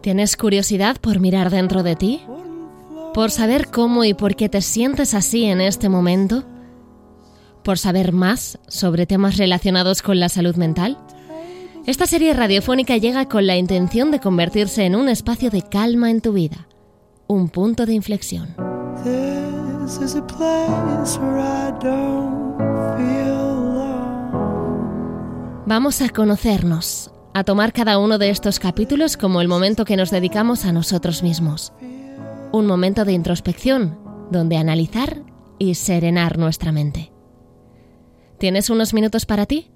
¿Tienes curiosidad por mirar dentro de ti? ¿Por saber cómo y por qué te sientes así en este momento? ¿Por saber más sobre temas relacionados con la salud mental? Esta serie radiofónica llega con la intención de convertirse en un espacio de calma en tu vida, un punto de inflexión. Vamos a conocernos, a tomar cada uno de estos capítulos como el momento que nos dedicamos a nosotros mismos. Un momento de introspección, donde analizar y serenar nuestra mente. ¿Tienes unos minutos para ti?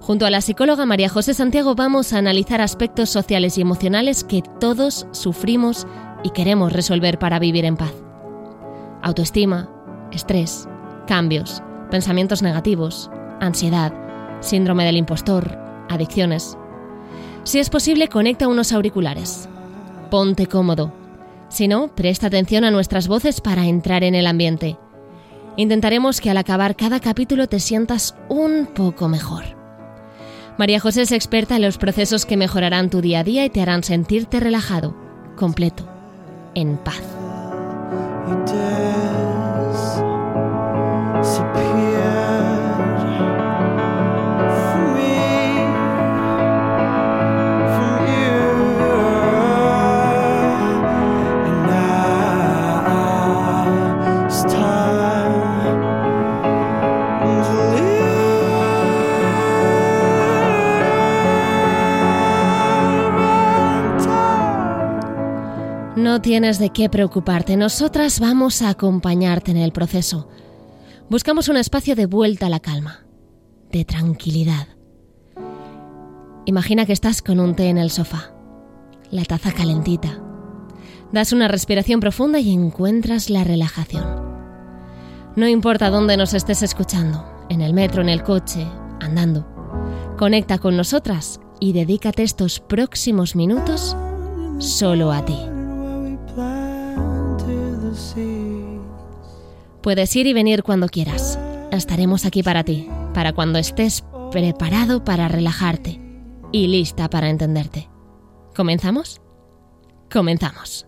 Junto a la psicóloga María José Santiago vamos a analizar aspectos sociales y emocionales que todos sufrimos y queremos resolver para vivir en paz. Autoestima, estrés, cambios, pensamientos negativos, ansiedad, síndrome del impostor, adicciones. Si es posible, conecta unos auriculares. Ponte cómodo. Si no, presta atención a nuestras voces para entrar en el ambiente. Intentaremos que al acabar cada capítulo te sientas un poco mejor. María José es experta en los procesos que mejorarán tu día a día y te harán sentirte relajado, completo, en paz. No tienes de qué preocuparte, nosotras vamos a acompañarte en el proceso. Buscamos un espacio de vuelta a la calma, de tranquilidad. Imagina que estás con un té en el sofá, la taza calentita. Das una respiración profunda y encuentras la relajación. No importa dónde nos estés escuchando, en el metro, en el coche, andando. Conecta con nosotras y dedícate estos próximos minutos solo a ti. Puedes ir y venir cuando quieras. Estaremos aquí para ti, para cuando estés preparado para relajarte y lista para entenderte. ¿Comenzamos? Comenzamos.